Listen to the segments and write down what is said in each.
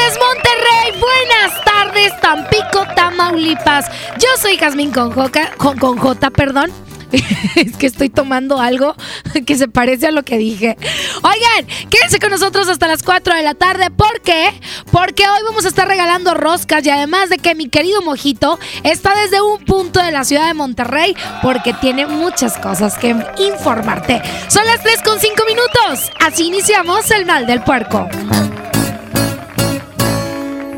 Tardes, Monterrey. Buenas tardes, Tampico, Tamaulipas. Yo soy Jazmín con, Joca- con, con J, perdón. es que estoy tomando algo que se parece a lo que dije. Oigan, quédense con nosotros hasta las 4 de la tarde. ¿Por qué? Porque hoy vamos a estar regalando roscas y además de que mi querido Mojito está desde un punto de la ciudad de Monterrey porque tiene muchas cosas que informarte. Son las 3 con 5 minutos. Así iniciamos el mal del puerco.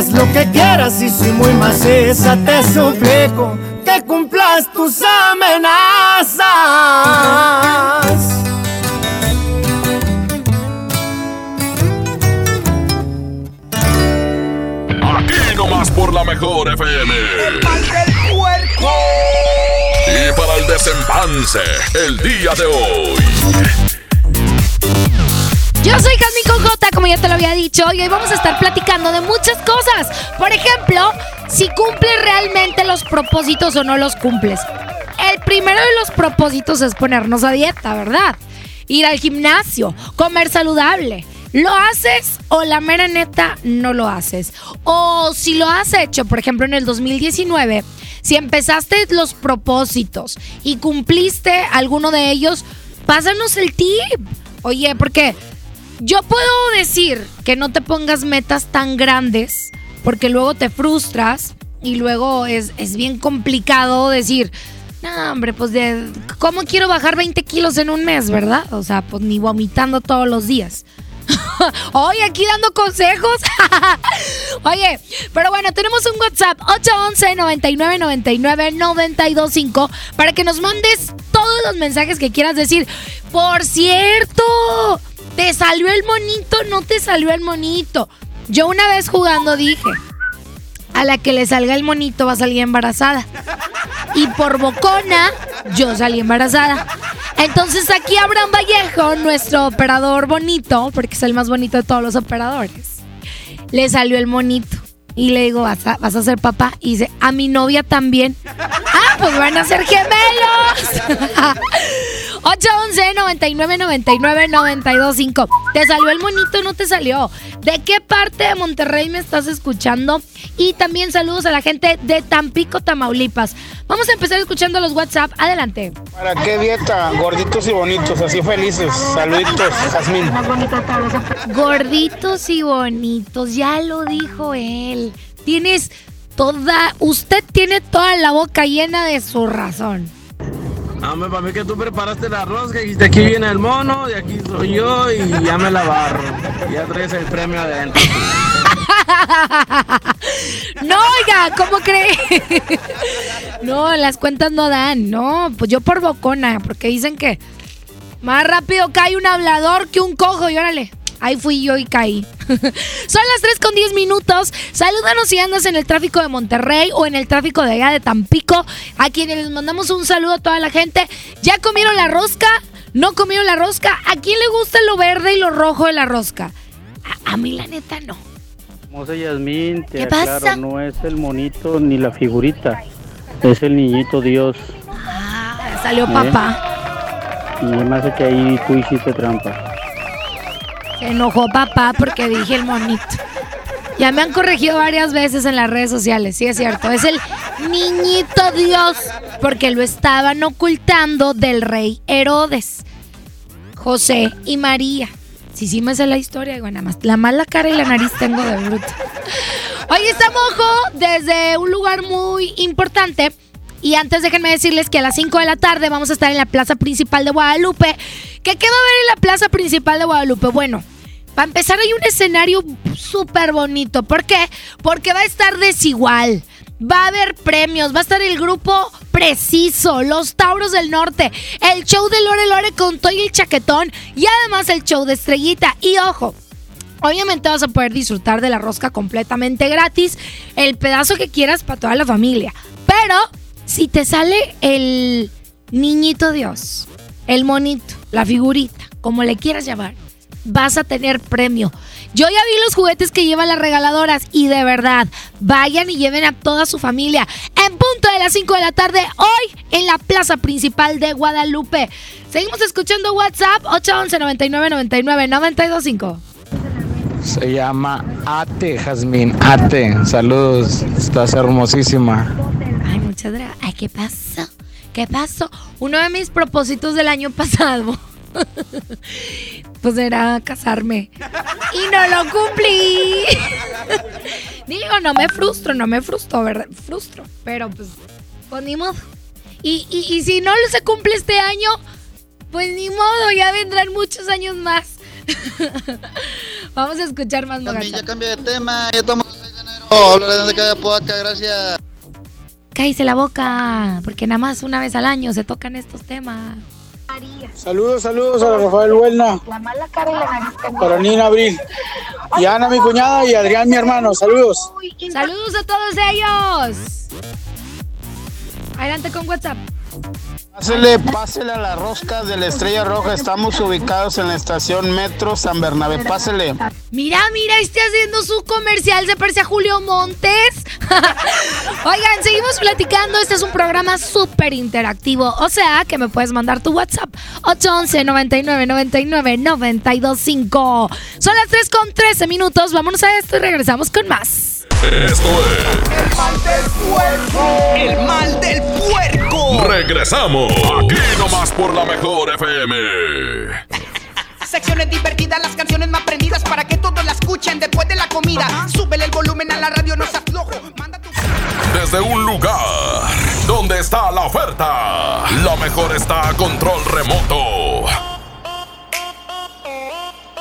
Haz lo que quieras y si muy maciza te suplico que cumplas tus amenazas. Aquí nomás por la mejor FM. El mal del puerco. Y para el desempance, el día de hoy. Yo soy Jasmine J, como ya te lo había dicho, y hoy vamos a estar platicando de muchas cosas. Por ejemplo, si cumples realmente los propósitos o no los cumples. El primero de los propósitos es ponernos a dieta, ¿verdad? Ir al gimnasio, comer saludable. ¿Lo haces o la mera neta no lo haces? O si lo has hecho, por ejemplo, en el 2019, si empezaste los propósitos y cumpliste alguno de ellos, pásanos el tip. Oye, porque yo puedo decir que no te pongas metas tan grandes porque luego te frustras y luego es, es bien complicado decir, no, hombre, pues de, ¿cómo quiero bajar 20 kilos en un mes, verdad? O sea, pues ni vomitando todos los días. Hoy aquí dando consejos. Oye, pero bueno, tenemos un WhatsApp 811 99 99 925 para que nos mandes todos los mensajes que quieras decir. Por cierto, ¿te salió el monito? No te salió el monito. Yo una vez jugando dije, a la que le salga el monito va a salir embarazada. Y por bocona, yo salí embarazada. Entonces aquí Abraham Vallejo, nuestro operador bonito, porque es el más bonito de todos los operadores, le salió el monito. Y le digo, ¿vas a, vas a ser papá? Y dice, a mi novia también. Ah, pues van a ser gemelos. 811 99 99 925 ¿Te salió el monito o no te salió? ¿De qué parte de Monterrey me estás escuchando? Y también saludos a la gente de Tampico, Tamaulipas. Vamos a empezar escuchando los WhatsApp. Adelante. ¿Para qué dieta? Gorditos y bonitos, así felices. Saluditos, Jazmín. Gorditos y bonitos, ya lo dijo él. Tienes toda, usted tiene toda la boca llena de su razón. Hombre, para mí que tú preparaste el arroz, que dijiste aquí viene el mono, de aquí soy yo y ya me la barro. Ya traes el premio adentro. no, oiga, ¿cómo cree? no, las cuentas no dan, no, pues yo por bocona, porque dicen que más rápido cae un hablador que un cojo y órale. Ahí fui yo y caí. Son las 3 con 10 minutos. Salúdanos si andas en el tráfico de Monterrey o en el tráfico de allá de Tampico. A quienes les mandamos un saludo a toda la gente. ¿Ya comieron la rosca? ¿No comieron la rosca? ¿A quién le gusta lo verde y lo rojo de la rosca? A, mí la neta no. Moza Yasmín, te ¿Qué pasa? no es el monito ni la figurita. Es el niñito Dios. Ah, salió ¿Eh? papá. Y me hace que ahí tú hiciste trampa. Enojó papá porque dije el monito. Ya me han corregido varias veces en las redes sociales, sí es cierto. Es el niñito Dios, porque lo estaban ocultando del rey Herodes, José y María. Sí, sí me sé la historia, digo, nada más. La mala cara y la nariz tengo de bruto. Hoy estamos desde un lugar muy importante. Y antes déjenme decirles que a las 5 de la tarde vamos a estar en la plaza principal de Guadalupe. ¿Qué, ¿Qué va a haber en la plaza principal de Guadalupe? Bueno, para empezar hay un escenario súper bonito. ¿Por qué? Porque va a estar desigual. Va a haber premios, va a estar el grupo preciso, los Tauros del Norte, el show de Lore Lore con Toy el Chaquetón y además el show de Estrellita. Y ojo, Obviamente vas a poder disfrutar de la rosca completamente gratis, el pedazo que quieras para toda la familia. Pero si te sale el niñito Dios, el monito, la figurita, como le quieras llamar, vas a tener premio. Yo ya vi los juguetes que llevan las regaladoras y de verdad, vayan y lleven a toda su familia en punto de las 5 de la tarde hoy en la plaza principal de Guadalupe. Seguimos escuchando WhatsApp 811 99 99 925. Se llama Ate, Jazmín. Ate, saludos. Estás hermosísima. Ay, muchas gracias. Ay, ¿qué pasó? ¿Qué pasó? Uno de mis propósitos del año pasado pues era casarme. Y no lo cumplí. Digo, no me frustro, no me frustro, ¿verdad? Frustro, pero pues, pues ni modo. Y, y, si no se cumple este año, pues ni modo, ya vendrán muchos años más. Vamos a escuchar más También ya cambié de tema, ya estamos de enero. Hablaré de cada poaca, gracias. Cállese la boca, porque nada más una vez al año se tocan estos temas. Saludos, saludos a Rafael Huelna. Para Nina Abril. Y Ana, mi cuñada, y Adrián, mi hermano. Saludos. Saludos a todos ellos. Adelante con WhatsApp. Pásele, pásele a la rosca de la Estrella Roja. Estamos ubicados en la estación Metro San Bernabé. Pásele. Mira, mira, está haciendo su comercial. Se parece a Julio Montes. Oigan, seguimos platicando. Este es un programa súper interactivo. O sea, que me puedes mandar tu WhatsApp. 811 99 99 925. Son las 3 con 13 minutos. Vámonos a esto y regresamos con más. Esto es. El mal del puerco. El mal del puerco. Regresamos. Aquí nomás por la mejor FM. Secciones divertidas, las canciones más prendidas para que todos la escuchen después de la comida. Súbele el volumen a la radio, no seas flojo. Manda tu... Desde un lugar donde está la oferta, la mejor está a control remoto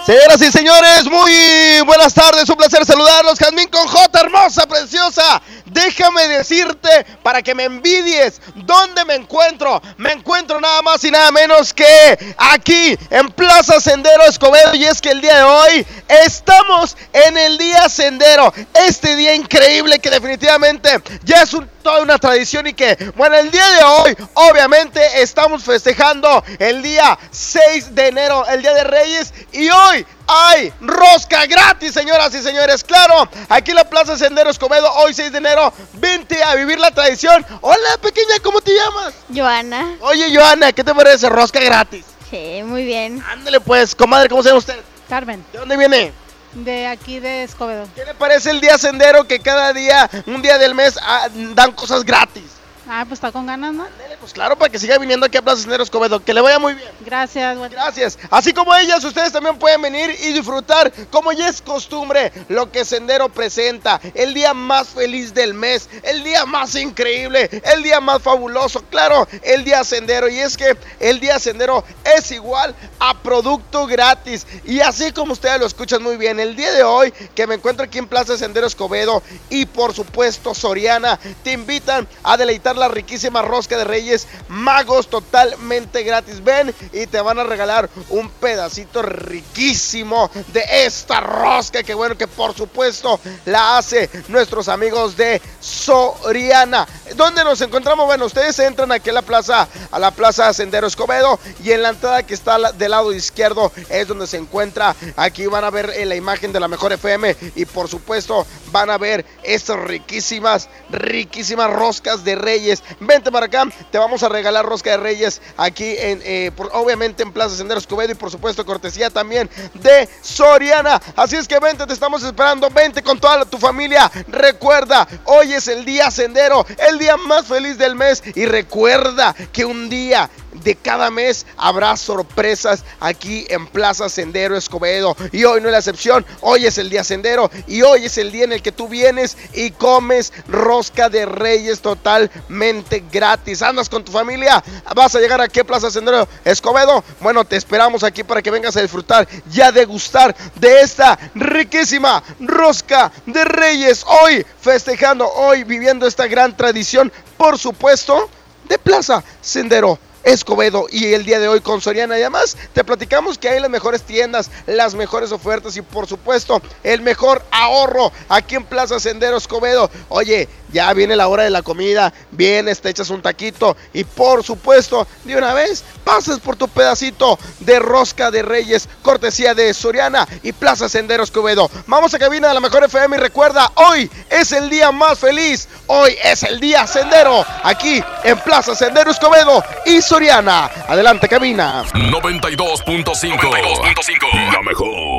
Señoras y señores, muy buenas tardes, un placer saludarlos. Jazmín con J, hermosa, preciosa. Déjame decirte para que me envidies dónde me encuentro. Me encuentro nada más y nada menos que aquí en Plaza Sendero Escobedo. Y es que el día de hoy estamos en el día Sendero. Este día increíble que definitivamente ya es toda una tradición y que, bueno, el día de hoy obviamente estamos festejando el día 6 de enero, el Día de Reyes. Y hoy hay rosca gratis, señoras y señores. Claro, aquí en la Plaza Sendero Escobedo, hoy 6 de enero, vente a vivir la tradición. Hola, pequeña, ¿cómo te llamas? Joana. Oye, Joana, ¿qué te parece? Rosca gratis. Sí, muy bien. Ándale pues, comadre, ¿cómo se llama usted? Carmen. ¿De dónde viene? De aquí de Escobedo. ¿Qué le parece el día sendero que cada día, un día del mes, ah, dan cosas gratis? Ah, pues está con ganas, ¿no? pues claro, para que siga viniendo aquí a Plaza Sendero Escobedo. Que le vaya muy bien. Gracias, Gracias. Así como ellas, ustedes también pueden venir y disfrutar, como ya es costumbre, lo que Sendero presenta. El día más feliz del mes, el día más increíble, el día más fabuloso. Claro, el día Sendero. Y es que el día Sendero es igual a producto gratis. Y así como ustedes lo escuchan muy bien, el día de hoy que me encuentro aquí en Plaza Sendero Escobedo y por supuesto Soriana, te invitan a deleitar la riquísima rosca de reyes magos totalmente gratis. Ven y te van a regalar un pedacito riquísimo de esta rosca que bueno que por supuesto la hace nuestros amigos de Soriana. ¿Dónde nos encontramos? Bueno, ustedes entran aquí a la plaza, a la plaza Sendero Escobedo y en la entrada que está del lado izquierdo es donde se encuentra. Aquí van a ver eh, la imagen de la mejor FM y por supuesto van a ver estas riquísimas, riquísimas roscas de reyes Vente para acá, te vamos a regalar rosca de reyes aquí en, eh, obviamente en Plaza Senderos Escobedo y por supuesto cortesía también de Soriana. Así es que vente, te estamos esperando, vente con toda tu familia. Recuerda, hoy es el día sendero, el día más feliz del mes y recuerda que un día de cada mes habrá sorpresas aquí en Plaza Sendero Escobedo. Y hoy no es la excepción, hoy es el día Sendero y hoy es el día en el que tú vienes y comes rosca de reyes totalmente gratis. Andas con tu familia, vas a llegar aquí a Plaza Sendero Escobedo. Bueno, te esperamos aquí para que vengas a disfrutar y a degustar de esta riquísima rosca de reyes. Hoy festejando, hoy viviendo esta gran tradición, por supuesto, de Plaza Sendero Escobedo y el día de hoy con Soriana. Y además te platicamos que hay las mejores tiendas, las mejores ofertas y por supuesto el mejor ahorro aquí en Plaza Sendero Escobedo. Oye, ya viene la hora de la comida, vienes, te echas un taquito y por supuesto de una vez pases por tu pedacito de rosca de reyes, cortesía de Soriana y Plaza Sendero Escobedo. Vamos a cabina de la mejor FM y recuerda, hoy es el día más feliz, hoy es el día sendero, aquí en Plaza Sendero Escobedo y Soriana. Adelante, cabina. 92.5. La mejor.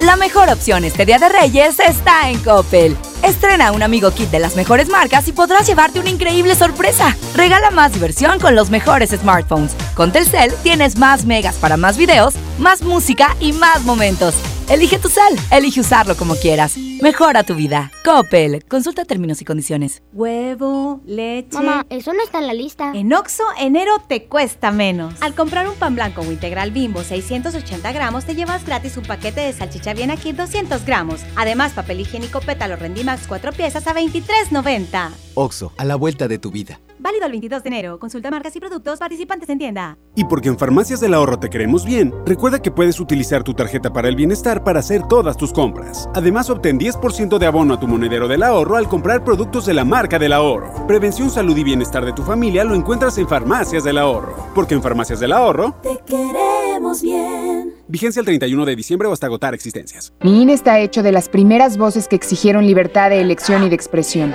La mejor opción este Día de Reyes está en Coppel. Estrena un amigo kit de las mejores marcas y podrás llevarte una increíble sorpresa. Regala más diversión con los mejores smartphones. Con Telcel tienes más megas para más videos, más música y más momentos. Elige tu sal, elige usarlo como quieras. Mejora tu vida. Coppel. Consulta términos y condiciones. Huevo, leche. Mamá, eso no está en la lista. En Oxo, enero te cuesta menos. Al comprar un pan blanco o integral bimbo 680 gramos, te llevas gratis un paquete de salchicha bien aquí 200 gramos. Además, papel higiénico pétalo Rendimax 4 piezas a 23.90. Oxo, a la vuelta de tu vida. Válido el 22 de enero. Consulta marcas y productos participantes en tienda. Y porque en Farmacias del Ahorro te queremos bien, recuerda que puedes utilizar tu tarjeta para el bienestar para hacer todas tus compras. Además, obtén 10% de abono a tu monedero del ahorro al comprar productos de la marca del ahorro. Prevención, salud y bienestar de tu familia lo encuentras en Farmacias del Ahorro. Porque en Farmacias del Ahorro te queremos bien. Vigencia el 31 de diciembre o hasta agotar existencias. Mi INE está hecho de las primeras voces que exigieron libertad de elección y de expresión.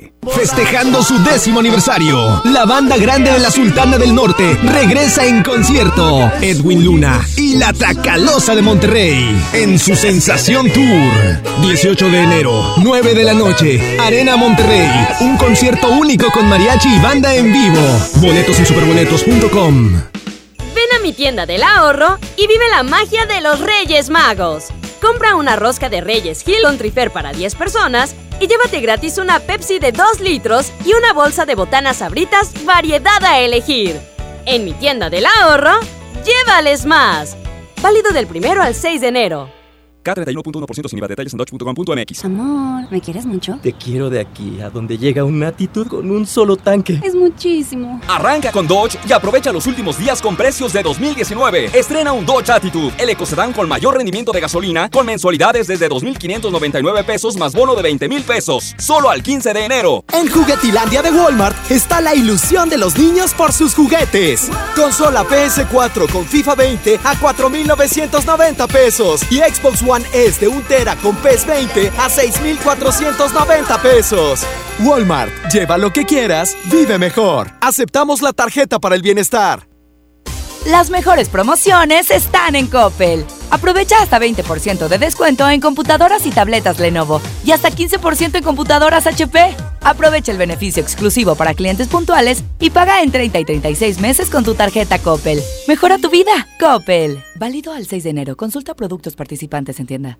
Festejando su décimo aniversario, la banda grande de la Sultana del Norte regresa en concierto. Edwin Luna y la Tracalosa de Monterrey en su Sensación Tour. 18 de enero, 9 de la noche, Arena Monterrey. Un concierto único con mariachi y banda en vivo. Boletos en superboletos.com. Ven a mi tienda del ahorro y vive la magia de los Reyes Magos. Compra una rosca de Reyes Hill con Trifer para 10 personas y llévate gratis una Pepsi de 2 litros y una bolsa de botanas sabritas variedad a elegir. En mi tienda del ahorro, llévales más. Válido del primero al 6 de enero. K31.1% sin IVA. Detalles en dodge.com.mx. Amor, ¿me quieres mucho? Te quiero de aquí a donde llega una actitud con un solo tanque. Es muchísimo. Arranca con Dodge y aprovecha los últimos días con precios de 2019. Estrena un Dodge Attitude, el ecocedán con mayor rendimiento de gasolina, con mensualidades desde 2.599 pesos más bono de 20 mil pesos. Solo al 15 de enero. En Juguetilandia de Walmart está la ilusión de los niños por sus juguetes. Consola PS4 con FIFA 20 a 4.990 pesos y Xbox One S de 1 tera con PES 20 a 6,490 pesos. Walmart, lleva lo que quieras, vive mejor. Aceptamos la tarjeta para el bienestar. Las mejores promociones están en Coppel. Aprovecha hasta 20% de descuento en computadoras y tabletas Lenovo y hasta 15% en computadoras HP. Aprovecha el beneficio exclusivo para clientes puntuales y paga en 30 y 36 meses con tu tarjeta Coppel. Mejora tu vida, Coppel. Válido al 6 de enero. Consulta productos participantes en tienda.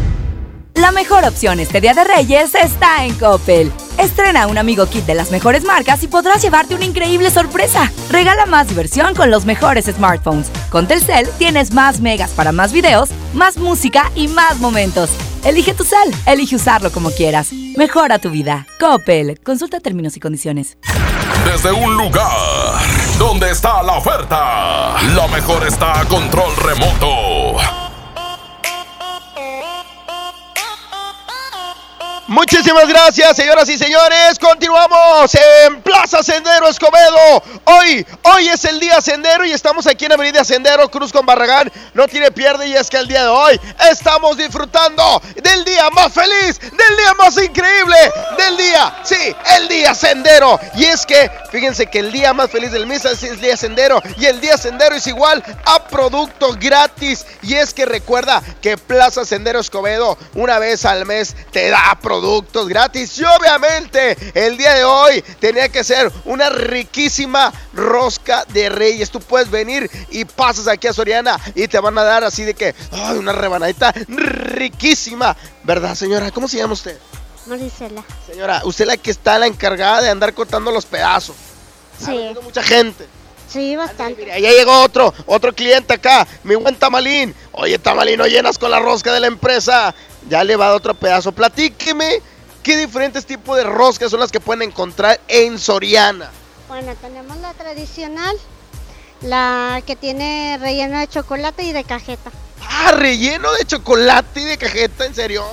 La mejor opción este Día de Reyes está en Coppel. Estrena un amigo kit de las mejores marcas y podrás llevarte una increíble sorpresa. Regala más diversión con los mejores smartphones. Con Telcel tienes más megas para más videos, más música y más momentos. Elige tu cel, elige usarlo como quieras. Mejora tu vida. Coppel. Consulta términos y condiciones. Desde un lugar donde está la oferta, lo mejor está a control remoto. Muchísimas gracias, señoras y señores. Continuamos en Plaza Sendero Escobedo. Hoy, hoy es el día Sendero y estamos aquí en Avenida Sendero, Cruz con Barragán. No tiene pierde y es que el día de hoy estamos disfrutando del día más feliz, del día más increíble, del día, sí, el día Sendero. Y es que, fíjense que el día más feliz del mes es el día Sendero y el día Sendero es igual a producto gratis. Y es que recuerda que Plaza Sendero Escobedo una vez al mes te da productos productos gratis. Y obviamente el día de hoy tenía que ser una riquísima rosca de reyes. Tú puedes venir y pasas aquí a Soriana y te van a dar así de que, ay, una rebanadita riquísima. ¿Verdad, señora? ¿Cómo se llama usted? Marisela. Señora, usted es la que está la encargada de andar cortando los pedazos. Sí. mucha gente. Sí, bastante. Mira, ya llegó otro, otro cliente acá, mi buen tamalín. Oye, tamalín, no llenas con la rosca de la empresa. Ya le va a dar otro pedazo. Platíqueme qué diferentes tipos de roscas son las que pueden encontrar en Soriana. Bueno, tenemos la tradicional, la que tiene relleno de chocolate y de cajeta. Ah, relleno de chocolate y de cajeta, ¿en serio?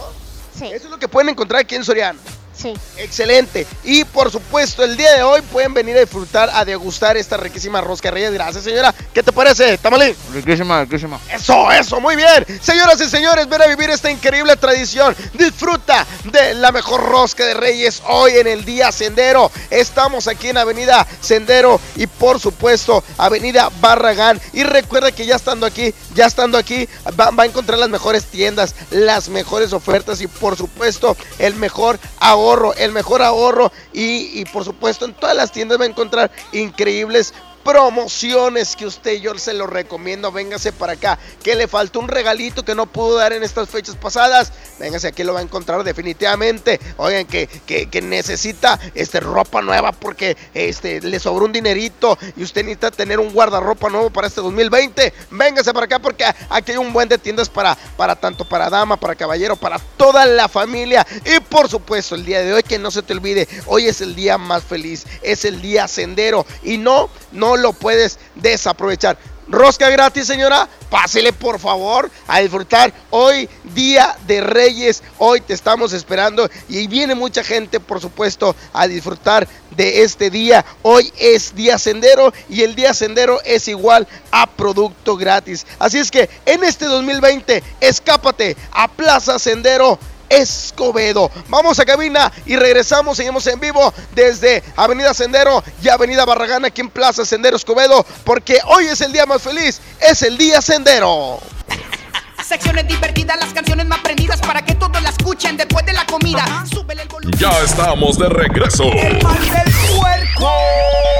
Sí. Eso es lo que pueden encontrar aquí en Soriana. Sí. Excelente. Y por supuesto, el día de hoy pueden venir a disfrutar, a degustar esta riquísima rosca de reyes. Gracias, señora. ¿Qué te parece, Tamalín? Riquísima, riquísima. Eso, eso, muy bien. Señoras y señores, ven a vivir esta increíble tradición. Disfruta de la mejor rosca de reyes hoy en el día Sendero. Estamos aquí en Avenida Sendero y por supuesto Avenida Barragán. Y recuerda que ya estando aquí, ya estando aquí, va, va a encontrar las mejores tiendas, las mejores ofertas y por supuesto el mejor ahorro, el mejor ahorro y, y por supuesto en todas las tiendas va a encontrar increíbles promociones que usted yo se lo recomiendo. Véngase para acá. Que le faltó un regalito que no pudo dar en estas fechas pasadas. Véngase aquí lo va a encontrar definitivamente. Oigan, que, que, necesita este, ropa nueva porque este, le sobró un dinerito y usted necesita tener un guardarropa nuevo para este 2020. Véngase para acá porque aquí hay un buen de tiendas para, para tanto para dama, para caballero, para toda la familia. Y por supuesto, el día de hoy, que no se te olvide, hoy es el día más feliz. Es el día sendero. Y no, no lo puedes desaprovechar. Rosca gratis, señora. Pásele por favor a disfrutar hoy día de Reyes. Hoy te estamos esperando y viene mucha gente, por supuesto, a disfrutar de este día. Hoy es día sendero y el día sendero es igual a producto gratis. Así es que en este 2020, escápate a Plaza Sendero. Escobedo. Vamos a cabina y regresamos. Seguimos en vivo desde Avenida Sendero y Avenida Barragán aquí en Plaza Sendero Escobedo porque hoy es el día más feliz. Es el día Sendero. Secciones divertidas, las canciones más prendidas para que todos la escuchen después de la comida. Súbele el volumen. Ya estamos de regreso. El mal del puerco.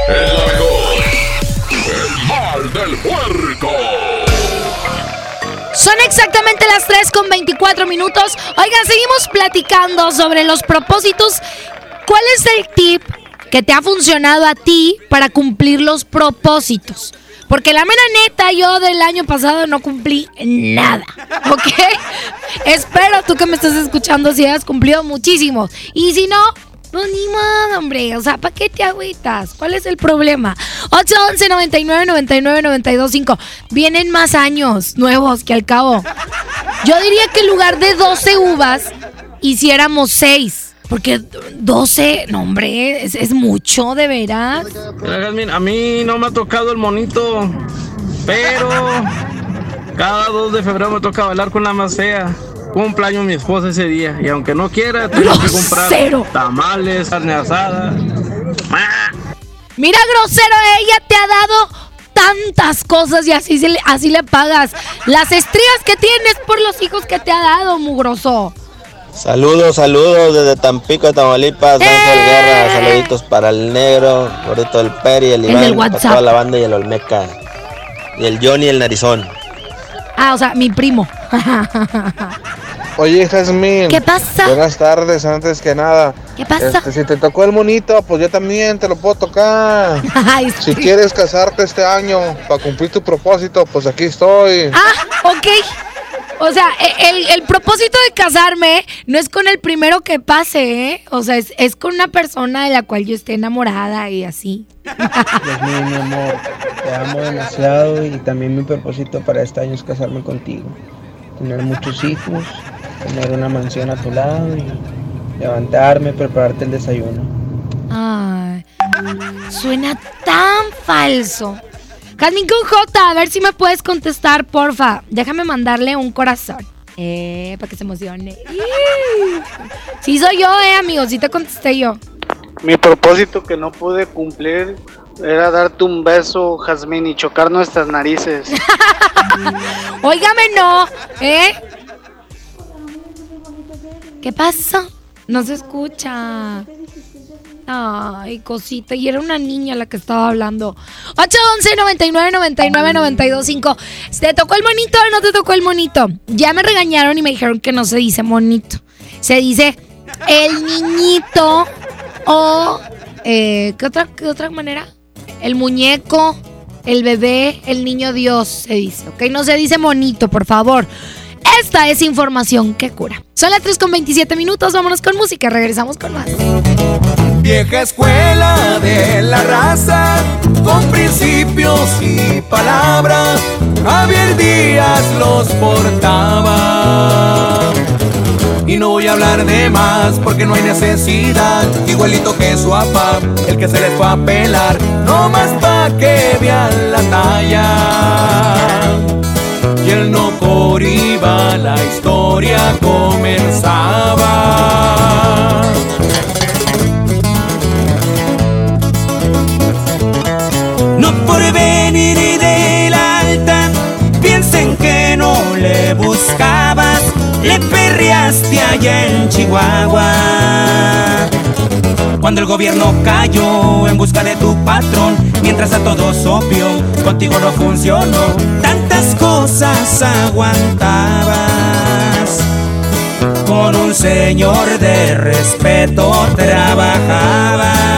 Mejor. El mal del puerco. Son exactamente las 3 con 24 minutos. Oigan, seguimos platicando sobre los propósitos. ¿Cuál es el tip que te ha funcionado a ti para cumplir los propósitos? Porque la mera neta, yo del año pasado no cumplí nada. ¿Ok? Espero tú que me estás escuchando si has cumplido muchísimos. Y si no, no, ni modo, hombre. O sea, ¿para qué te agüitas? ¿Cuál es el problema? 811 99 99 92 5. Vienen más años nuevos que al cabo. Yo diría que en lugar de 12 uvas, hiciéramos 6. Porque 12, no, hombre, es, es mucho, de veras. A mí no me ha tocado el monito, pero cada 2 de febrero me toca bailar con la más fea. Cumpleaños mi esposa ese día y aunque no quiera, tengo que comprar tamales, carne asada. Mira, grosero, ella te ha dado tantas cosas y así, se le, así le pagas. Las estrías que tienes por los hijos que te ha dado, mugroso. Saludos, saludos desde Tampico, Tamaulipas, Ángel Guerra, saluditos para el negro, gordito el Peri, el El Iván, del para toda la banda y el Olmeca. Y el Johnny el Narizón. Ah, o sea, mi primo. Oye, Jazmín. ¿Qué pasa? Buenas tardes, antes que nada. ¿Qué pasa? Este, si te tocó el monito, pues yo también te lo puedo tocar. Ay, Si sí. quieres casarte este año para cumplir tu propósito, pues aquí estoy. Ah, ok. O sea, e- el, el propósito de casarme no es con el primero que pase, ¿eh? O sea, es, es con una persona de la cual yo esté enamorada y así. Yasmín, mi amor, te amo demasiado y también mi propósito para este año es casarme contigo. Tener muchos hijos, tener una mansión a tu lado y levantarme, prepararte el desayuno. Ay, suena tan falso. Jazmín con J, a ver si me puedes contestar, porfa. Déjame mandarle un corazón. Eh, para que se emocione. Sí soy yo, eh, amigos, sí te contesté yo. Mi propósito que no pude cumplir era darte un beso, Jazmín, y chocar nuestras narices. Óigame, no, ¿eh? ¿Qué pasa? No se escucha. Ay, cosita. Y era una niña la que estaba hablando. 811 99 99 92 5. ¿Te tocó el monito o no te tocó el monito? Ya me regañaron y me dijeron que no se dice monito. Se dice el niñito o. eh, ¿qué, otra, ¿Qué otra manera? El muñeco, el bebé, el niño Dios se dice, ¿ok? No se dice monito, por favor. Esta es información que cura. Son las 3 con 27 minutos, vámonos con música, regresamos con más. Vieja escuela de la raza, con principios y palabras, Javier Díaz los portaba. Y no voy a hablar de más porque no hay necesidad. Igualito que su papá, el que se les fue a pelar. No más pa' que vean la talla. Y él no iba, la historia comenzaba. Por venir de la alta, piensen que no le buscabas, le perreaste allá en Chihuahua. Cuando el gobierno cayó en busca de tu patrón, mientras a todos obvio, contigo no funcionó. Tantas cosas aguantabas. Con un señor de respeto trabajabas.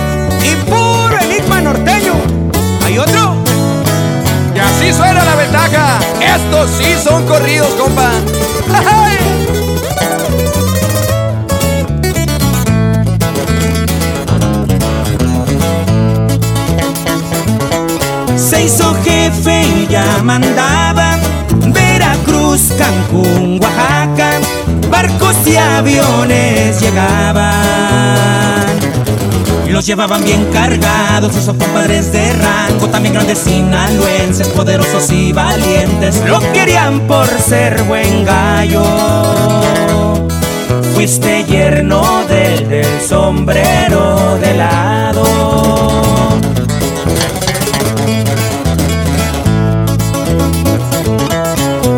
y puro enigma norteño. ¿Hay otro? Y así suena la ventaja. Estos sí son corridos, compa. Se hizo jefe y ya mandaba Veracruz, Cancún, Oaxaca, barcos y aviones llegaban. Los llevaban bien cargados, esos compadres de rango, también grandes sinaloenses, poderosos y valientes. Lo querían por ser buen gallo. Fuiste yerno del, del sombrero de lado.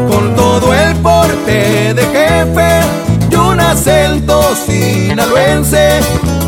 Con todo el porte de jefe y un acento sinaloense,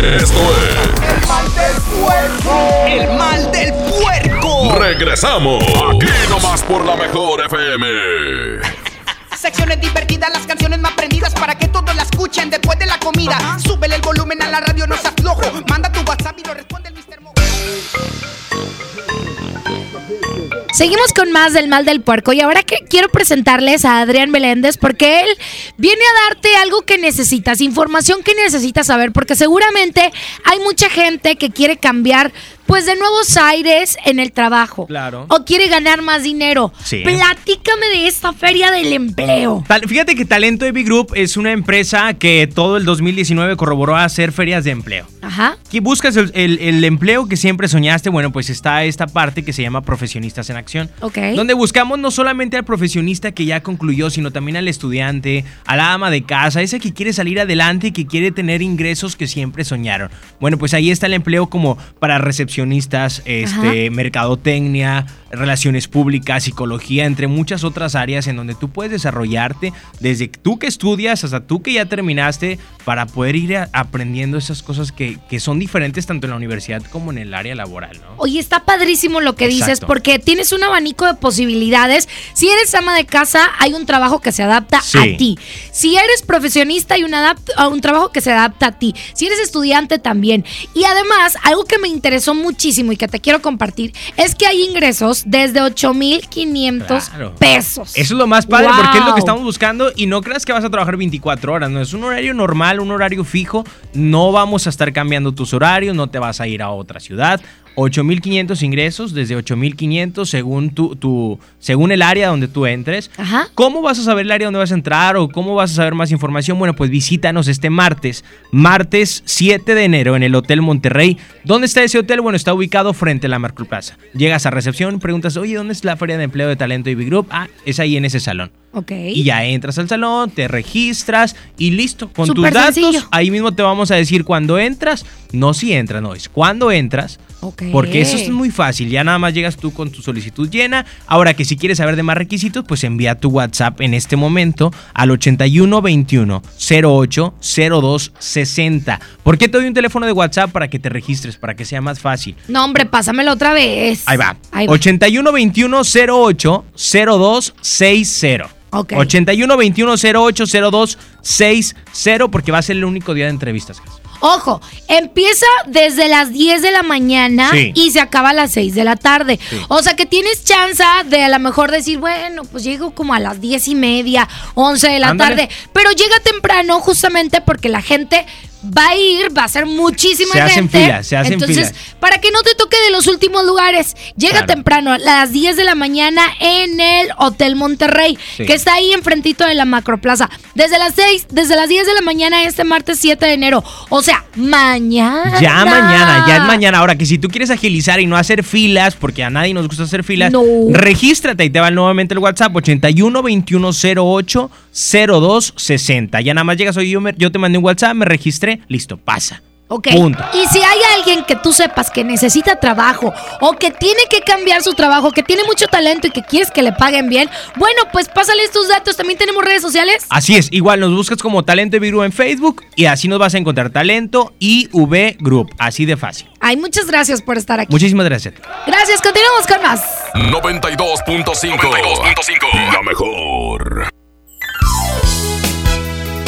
Esto es El mal del puerco. El mal del puerco. Regresamos. Aquí nomás por la mejor FM. Secciones divertidas, las canciones más prendidas para que todos la escuchen después de la comida. Súbele el volumen a la radio, no seas Seguimos con más del mal del puerco y ahora que quiero presentarles a Adrián Meléndez porque él viene a darte algo que necesitas, información que necesitas saber porque seguramente hay mucha gente que quiere cambiar pues de nuevos aires en el trabajo. Claro. O quiere ganar más dinero. Sí. Platícame de esta feria del empleo. Tal- fíjate que Talento Evi Group es una empresa que todo el 2019 corroboró a hacer ferias de empleo. Ajá. Que buscas el, el- el empleo que siempre soñaste, bueno, pues está esta parte que se llama Profesionistas en Acción. Ok. Donde buscamos no solamente al profesionista que ya concluyó, sino también al estudiante, a la ama de casa, ese que quiere salir adelante y que quiere tener ingresos que siempre soñaron. Bueno, pues ahí está el empleo como para este, mercadotecnia, relaciones públicas, psicología, entre muchas otras áreas en donde tú puedes desarrollarte desde tú que estudias hasta tú que ya terminaste para poder ir aprendiendo esas cosas que, que son diferentes tanto en la universidad como en el área laboral, ¿no? Oye, está padrísimo lo que dices porque tienes un abanico de posibilidades. Si eres ama de casa, hay un trabajo que se adapta Sí. a ti. Si eres profesionista, hay un, un trabajo que se adapta a ti. Si eres estudiante, también. Y además, algo que me interesó mucho muchísimo y que te quiero compartir es que hay ingresos desde 8,500 Claro. pesos. Eso es lo más padre porque es lo que estamos buscando y no creas que vas a trabajar 24 horas, no es un horario normal, un horario fijo, no vamos a estar cambiando tus horarios, no te vas a ir a otra ciudad. 8500 ingresos desde 8500 según tu, tu según el área donde tú entres. Ajá. ¿Cómo vas a saber el área donde vas a entrar o cómo vas a saber más información? Bueno, pues visítanos este martes, martes 7 de enero en el Hotel Monterrey. ¿Dónde está ese hotel? Bueno, está ubicado frente a la Marco Plaza. Llegas a recepción, preguntas, oye, ¿dónde es la Feria de Empleo de Talento y Big Group? Ah, es ahí en ese salón. Ok. Y ya entras al salón, te registras y listo. Con Súper tus datos, sencillo. ahí mismo te vamos a decir cuándo entras. No si entras, no, es cuándo entras. Ok. Porque eso es muy fácil. Ya nada más llegas tú con tu solicitud llena. Ahora que si quieres saber de más requisitos, pues envía tu WhatsApp en este momento al 8121 08 02 60. ¿Por qué te doy un teléfono de WhatsApp para que te registres, para que sea más fácil? No, hombre, pásamelo otra vez. Ahí va. Ahí va. 81 21 08 02 60. Ok. 81 21 08 02 60 porque va a ser el único día de entrevistas. Ojo, empieza desde las 10 de la mañana Sí. y se acaba a las 6 de la tarde. Sí. O sea que tienes chance de a lo mejor decir, bueno, pues llego como a las 10 y media, 11 de la Ándale. tarde. Pero llega temprano justamente porque la gente va a ir, va a ser muchísima Se hacen gente. filas, se hacen Entonces, filas. para que no te toque de los últimos lugares, llega Claro. temprano, a las 10 de la mañana en el Hotel Monterrey, Sí. que está ahí enfrentito de la Macroplaza. Desde las 6, desde las 10 de la mañana este martes 7 de enero. O sea, mañana. Ya mañana, ya es mañana. Ahora que si tú quieres agilizar y no hacer filas, porque a nadie nos gusta hacer filas, No. regístrate y te va nuevamente el WhatsApp 81 21 08 02 60. Ya nada más llegas hoy, yo, me- yo te mandé un WhatsApp, me registré, listo, pasa. Ok. Punto. Y si hay alguien que tú sepas que necesita trabajo o que tiene que cambiar su trabajo, que tiene mucho talento y que quieres que le paguen bien, bueno, pues pásales tus datos. También tenemos redes sociales. Así es, igual nos buscas como Talento Group en Facebook y así nos vas a encontrar Talento IV Group, así de fácil. Ay, muchas gracias por estar aquí. Muchísimas gracias. Gracias, continuamos con más. 92.5. La mejor.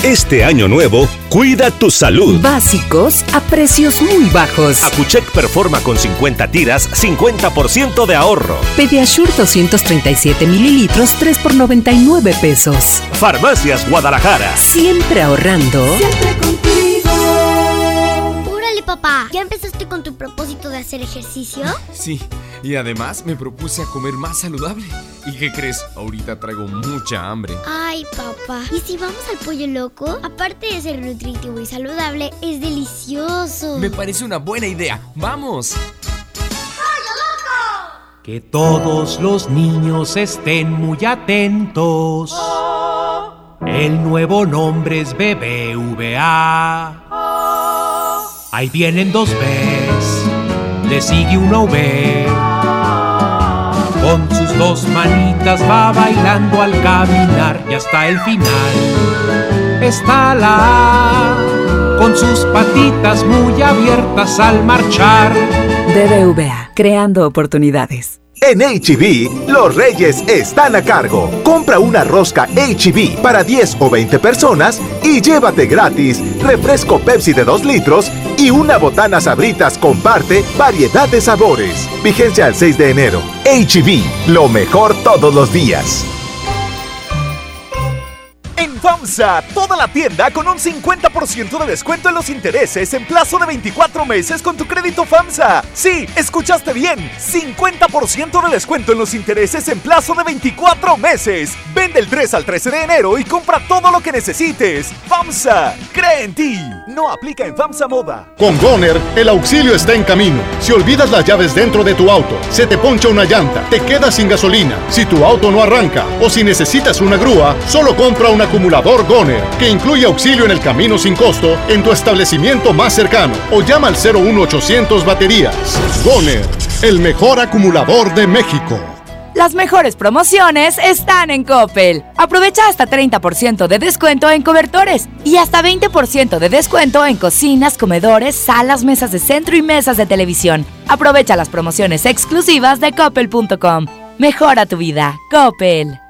Este año nuevo, cuida tu salud. Básicos a precios muy bajos. Acuchec performa con 50 tiras, 50% de ahorro. Pediasure 237 mililitros, 3 por 99 pesos. Farmacias Guadalajara. Siempre ahorrando. Órale, papá. ¿Ya empezaste con tu propósito de hacer ejercicio? Sí, y además me propuse a comer más saludable. ¿Y qué crees? Ahorita traigo mucha hambre. Ay, papá. ¿Y si vamos al pollo loco? Aparte de ser nutritivo y saludable, es delicioso. Me parece una buena idea. ¡Vamos! Que todos los niños estén muy atentos. El nuevo nombre es BBVA. Ahí vienen dos Bs, le sigue una V. Con sus dos manitas va bailando al caminar y hasta el final está la A, con sus patitas muy abiertas al marchar. BBVA, creando oportunidades. En HB, los reyes están a cargo. Compra una rosca HB para 10 o 20 personas y llévate gratis refresco Pepsi de 2 litros y una botana sabritas comparte variedad de sabores. Vigencia al 6 de enero. HB, lo mejor todos los días. En FAMSA, toda la tienda con un 50% de descuento en los intereses en plazo de 24 meses con tu crédito FAMSA. Sí, escuchaste bien, 50% de descuento en los intereses en plazo de 24 meses. Vende el 3 al 13 de enero y compra todo lo que necesites. FAMSA, cree en ti. No aplica en FAMSA Moda. Con Goner, el auxilio está en camino. Si olvidas las llaves dentro de tu auto, se te poncha una llanta, te quedas sin gasolina, si tu auto no arranca o si necesitas una grúa, solo compra acumulador Goner, que incluye auxilio en el camino sin costo en tu establecimiento más cercano o llama al 01800 baterías. Goner, el mejor acumulador de México. Las mejores promociones están en Coppel. Aprovecha hasta 30% de descuento en cobertores y hasta 20% de descuento en cocinas, comedores, salas, mesas de centro y mesas de televisión. Aprovecha las promociones exclusivas de coppel.com. Mejora tu vida. Coppel.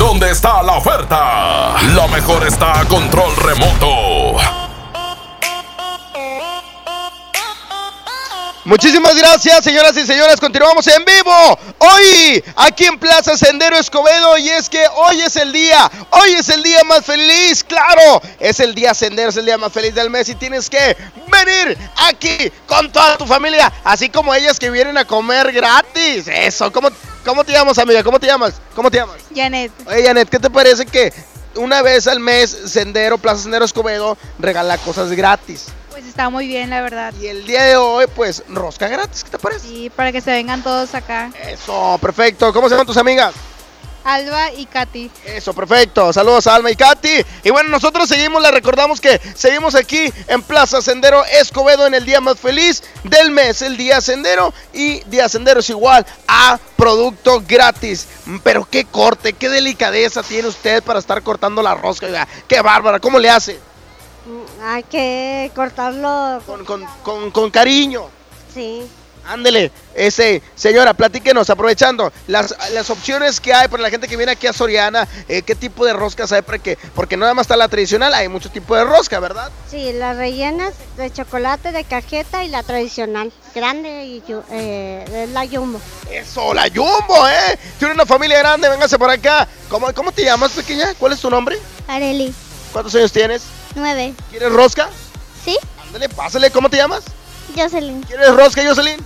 donde está la oferta, lo mejor está a control remoto. Muchísimas gracias, señoras y señores. Continuamos en vivo. Hoy, aquí en Plaza Sendero Escobedo. Y es que hoy es el día. Hoy es el día más feliz. Claro, es el día Sendero, es el día más feliz del mes. Y tienes que venir aquí con toda tu familia. Así como ellas que vienen a comer gratis. Eso, ¿cómo, cómo te llamas, amiga? ¿Cómo te llamas? ¿Cómo te llamas? Janet. Oye, Janet, ¿qué te parece que una vez al mes Sendero, Plaza Sendero Escobedo, regala cosas gratis? Pues está muy bien, la verdad. Y el día de hoy, pues, rosca gratis, ¿qué te parece? Sí, para que se vengan todos acá. Eso, perfecto. ¿Cómo se llaman tus amigas? Alba y Katy. Eso, perfecto. Saludos a Alma y Katy. Y bueno, nosotros seguimos, les recordamos que seguimos aquí en Plaza Sendero Escobedo en el día más feliz del mes, el día Sendero. Y día Sendero es igual a producto gratis. Pero qué corte, qué delicadeza tiene usted para estar cortando la rosca. Oiga, qué bárbara, ¿cómo le hace? Hay que cortarlo Con, con, con, con cariño. Sí. Ándele, ese, señora, platíquenos, aprovechando las, las opciones que hay para la gente que viene aquí a Soriana, eh, qué tipo de roscas hay, porque, porque no nada más está la tradicional, hay muchos tipos de rosca, ¿verdad? Sí, las rellenas de chocolate, de cajeta y la tradicional. Grande y eh, la jumbo. Eso, la Jumbo, ¿eh? Tiene una familia grande, véngase por acá. ¿Cómo, cómo te llamas, pequeña? ¿Cuál es tu nombre? Areli, ¿Cuántos años tienes? nueve. ¿Quieres rosca? ¿Sí? Ándale, pásale, ¿cómo te llamas? Jocelyn. ¿Quieres rosca, Jocelyn?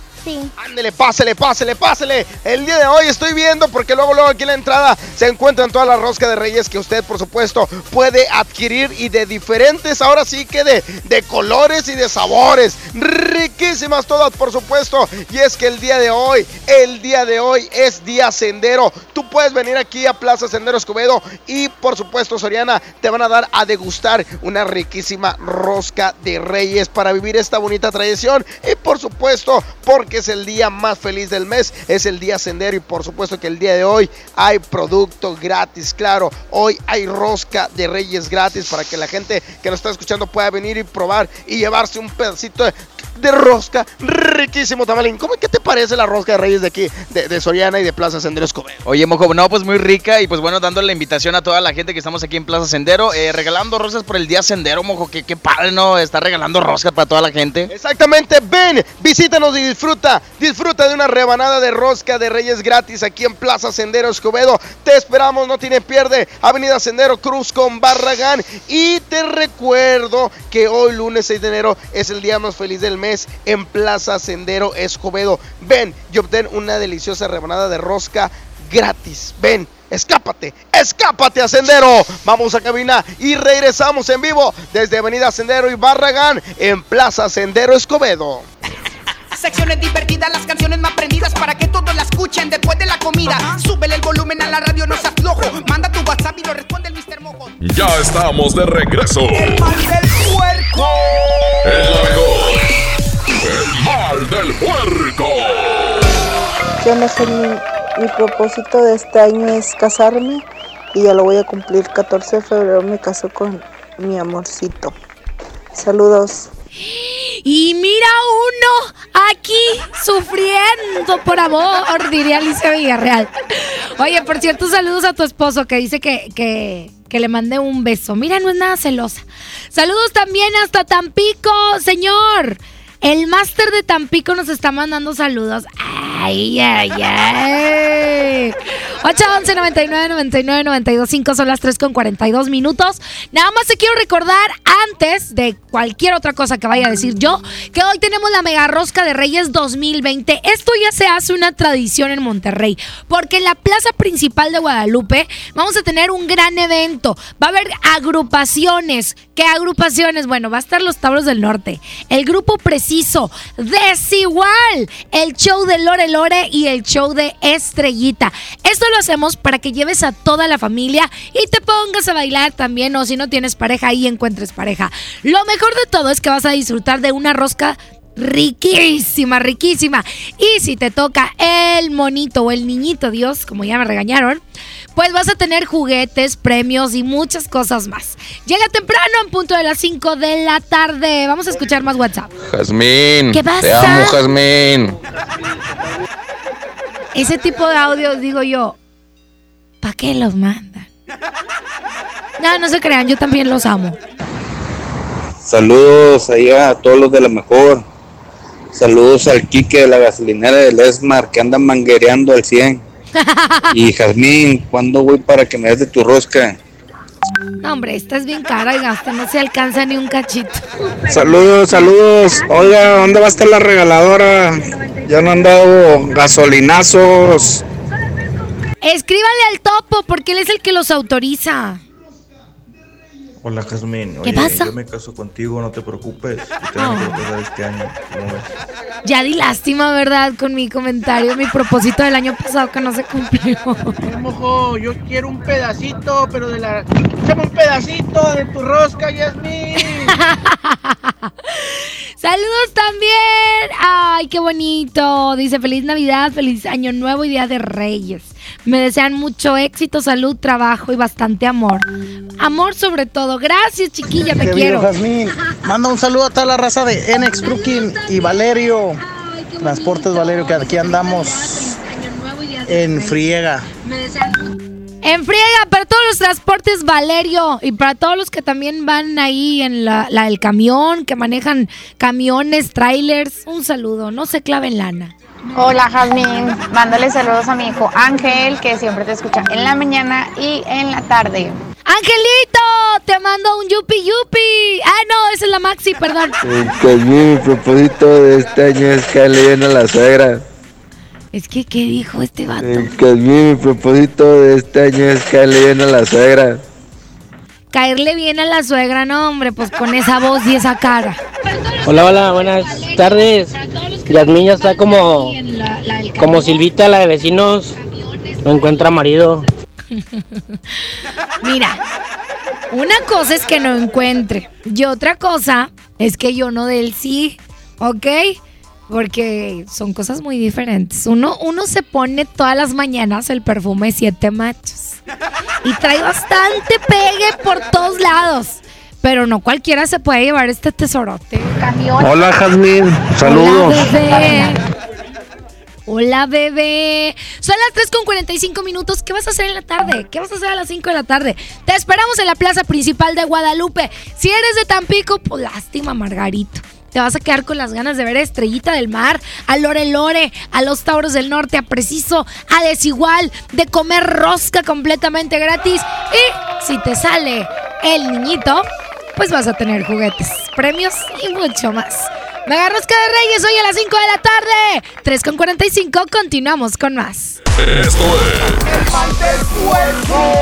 Ándele, pásele, pásele, pásele. El día de hoy estoy viendo porque luego, luego aquí en la entrada se encuentran todas las roscas de reyes que usted, por supuesto, puede adquirir y de diferentes, ahora sí que de, de colores y de sabores. Riquísimas todas, por supuesto. Y es que el día de hoy, el día de hoy es día sendero. Tú puedes venir aquí a Plaza Sendero Escobedo y, por supuesto, Soriana, te van a dar a degustar una riquísima rosca de reyes para vivir esta bonita tradición. Y, por supuesto, porque es el día más feliz del mes, es el día sendero y por supuesto que el día de hoy hay producto gratis, claro, hoy hay rosca de reyes gratis para que la gente que nos está escuchando pueda venir y probar y llevarse un pedacito de, de rosca riquísimo, Tamalín. ¿Cómo, ¿Qué te parece la rosca de reyes de aquí, de, de Soriana y de Plaza Sendero Escobedo? Oye, Mojo, no, pues muy rica y pues bueno, dando la invitación a toda la gente que estamos aquí en Plaza Sendero, eh, regalando rosas por el día Sendero, Mojo, que qué padre, ¿no? Está regalando rosas para toda la gente. Exactamente, ven, visítanos y disfruta, disfruta de una rebanada de rosca de Reyes gratis aquí en Plaza Sendero Escobedo. Te esperamos, no tiene pierde, Avenida Sendero Cruz con Barragán. Y te recuerdo que hoy lunes 6 de enero es el día más feliz del mes en Plaza Sendero Escobedo. Ven y obtén una deliciosa rebanada de rosca gratis. Ven. Escápate, escápate a Sendero. Vamos a cabina y regresamos en vivo desde Avenida Sendero y Barragán en Plaza Sendero Escobedo. Secciones divertidas, las canciones más prendidas para que todos la escuchen después de la comida. Súbele el volumen a la radio, no seas flojo. Manda tu WhatsApp y lo responde el Mr. Mojo. Ya estamos de regreso. El mal del puerco. El mejor. Del puerco. Yo no sé, mi, mi propósito de este año es casarme y ya lo voy a cumplir. 14 de febrero me caso con mi amorcito. Saludos. Y mira uno aquí sufriendo por amor, diría Alicia Villarreal. Oye, por cierto, saludos a tu esposo que dice que, que, que le mande un beso. Mira, no es nada celosa. Saludos también hasta Tampico, señor. El máster de Tampico nos está mandando saludos. Ay, ay, ay. 811 99 99 92 5 son las 3 con 42 minutos. Nada más te quiero recordar antes de cualquier otra cosa que vaya a decir yo, que hoy tenemos la Mega Rosca de Reyes 2020. Esto ya se hace una tradición en Monterrey, porque en la plaza principal de Guadalupe vamos a tener un gran evento. Va a haber agrupaciones. ¿Qué agrupaciones? Bueno, va a estar los Tablos del Norte, el grupo preciso, Desigual, el show de Lore Lore y el show de Estrellita. Esto lo hacemos para que lleves a toda la familia y te pongas a bailar también, o si no tienes pareja, ahí encuentres pareja. Lo mejor de todo es que vas a disfrutar de una rosca riquísima, riquísima. Y si te toca el monito o el niñito Dios, como ya me regañaron, pues vas a tener juguetes, premios y muchas cosas más. Llega temprano en punto de las 5 de la tarde. Vamos a escuchar más WhatsApp. Jazmín. ¿Qué pasa? Te amo, Jazmín. Ese tipo de audios, digo yo, ¿para qué los mandan? No, no se crean, yo también los amo. Saludos allá a todos los de la mejor. Saludos al Quique de la gasolinera del Esmar que anda manguereando al 100. Y Jazmín, ¿cuándo voy para que me des de tu rosca? No, hombre, esta es bien cara y gasta, no se alcanza ni un cachito. Saludos, saludos. Oiga, ¿dónde va a estar la regaladora? Ya no han dado gasolinazos. Escríbale al topo porque él es el que los autoriza. Hola Jazmín, ¿Qué oye, pasa? yo me caso contigo, no te preocupes. Este año. ¿cómo ves? Ya di lástima, ¿verdad? Con mi comentario, mi propósito del año pasado que no se cumplió. Mojo, yo quiero un pedacito, pero de la. Échame un pedacito de tu rosca, Yasmín. Saludos también. Ay, qué bonito. Dice feliz Navidad, feliz Año Nuevo y Día de Reyes. Me desean mucho éxito, salud, trabajo y bastante amor. Amor sobre todo. Gracias, chiquilla, te Qué quiero. bien. Manda un saludo a toda la raza de Enex Trucking y Valerio. Transportes Valerio, que aquí andamos en friega. En friega, para todos los transportes Valerio y para todos los que también van ahí en la, la- el camión, que manejan camiones, trailers, un saludo, no se claven lana. Hola Jazmín, mándale saludos a mi hijo Ángel, que siempre te escucha en la mañana y en la tarde. Angelito, te mando un yupi yupi. Ah, no, esa es la Maxi, perdón. Jazmín, mi propósito de este año es caerle bien a la suegra. Es que, ¿qué dijo este vato? Jazmín, mi propósito de este año es caerle bien a la suegra. Caerle bien a la suegra, no, hombre, pues con esa voz y esa cara. Hola, hola, buenas tardes. Yasmín ya está como, como Silvita, la de vecinos. No encuentra marido. Mira, una cosa es que no encuentre y otra cosa es que yo no dé el sí, ¿ok? Porque son cosas muy diferentes. Uno, uno se pone todas las mañanas el perfume Siete Machos y trae bastante pegue por todos lados. Pero no cualquiera se puede llevar este tesorote. Hola Jazmín, saludos. Hola, bebé. Hola, bebé. Son las 3 con 45 minutos. ¿Qué vas a hacer en la tarde? ¿Qué vas a hacer a las 5 de la tarde? Te esperamos en la plaza principal de Guadalupe. Si eres de Tampico, pues lástima, Margarito. Te vas a quedar con las ganas de ver a Estrellita del Mar, a Lore Lore, a los Tauros del Norte, a Preciso, a Desigual, de comer rosca completamente gratis. Y si te sale el niñito, pues vas a tener juguetes, premios y mucho más. Mega Rosca de Reyes hoy a las 5 de la tarde. 3 con 45, continuamos con más. Esto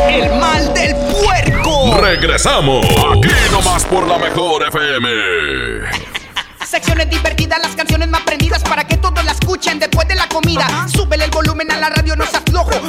El mal del puerco. es. Regresamos. Aquí nomás por la mejor FM. Secciones divertidas, las canciones más prendidas para que todos la escuchen después de la comida. Súbele el volumen a la radio, no.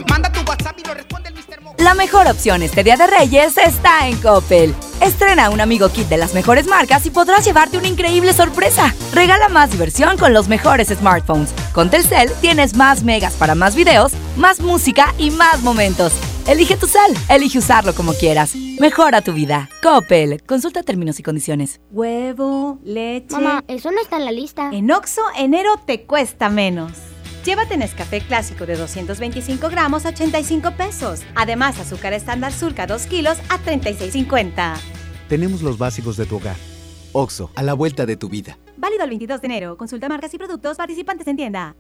Manda tu WhatsApp y lo responde el Mr. La mejor opción este Día de Reyes está en Coppel. Estrena un amigo kit de las mejores marcas y podrás llevarte una increíble sorpresa. Regala más diversión con los mejores smartphones. Con Telcel tienes más megas para más videos, más música y más momentos. Elige tu cel, elige usarlo como quieras. Mejora tu vida. Coppel. Consulta términos y condiciones. Huevo, leche. Mamá, eso no está en la lista. En Oxo, enero te cuesta menos. Llévate Nescafé clásico de 225 gramos a 85 pesos. Además, azúcar estándar Sulca 2 kilos a 36,50. Tenemos los básicos de tu hogar. Oxo, a la vuelta de tu vida. Válido el 22 de enero. Consulta marcas y productos participantes en tienda.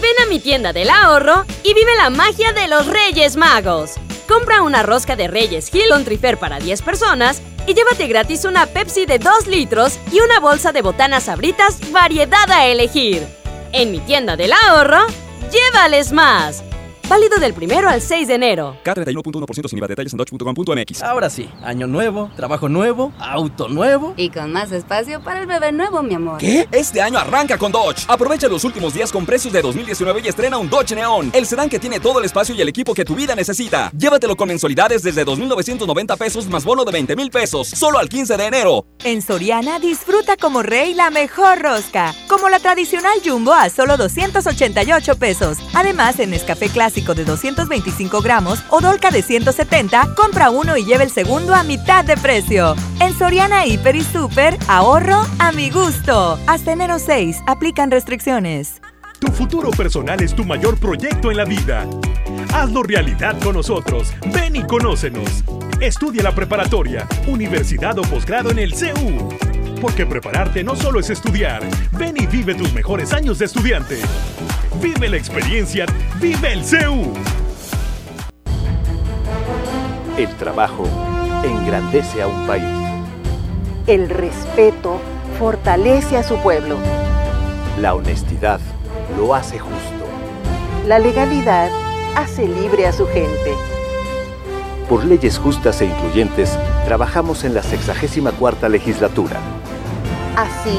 Ven a mi tienda del ahorro y vive la magia de los Reyes Magos. Compra una rosca de Reyes Hill con Trifer para 10 personas y llévate gratis una Pepsi de 2 litros y una bolsa de botanas sabritas variedad a elegir. En mi tienda del ahorro, llévales más. Válido del primero al 6 de enero. K31.1% sin IVA. Detalles en dodge.com.mx. Ahora sí, año nuevo, trabajo nuevo, auto nuevo. Y con más espacio para el bebé nuevo, mi amor. ¿Qué? Este año arranca con Dodge. Aprovecha los últimos días con precios de 2019 y estrena un Dodge Neon. El sedán que tiene todo el espacio y el equipo que tu vida necesita. Llévatelo con mensualidades desde 2.990 pesos más bono de 20 mil pesos. Solo al 15 de enero. En Soriana disfruta como rey la mejor rosca. Como la tradicional Jumbo a solo 288 pesos. Además, en Nescafé Clásico de 225 gramos o Dolca de 170, compra uno y lleva el segundo a mitad de precio. En Soriana Hiper y Super, ahorro a mi gusto. Hasta enero 6, aplican restricciones. Tu futuro personal es tu mayor proyecto en la vida. Hazlo realidad con nosotros. Ven y conócenos. Estudia la preparatoria, universidad o posgrado en el CEU. Porque prepararte no solo es estudiar. Ven y vive tus mejores años de estudiante. Vive la experiencia. Vive el CEU. El trabajo engrandece a un país. El respeto fortalece a su pueblo. La honestidad lo hace justo. La legalidad hace libre a su gente. Por leyes justas e incluyentes, trabajamos en la 64 legislatura. Así,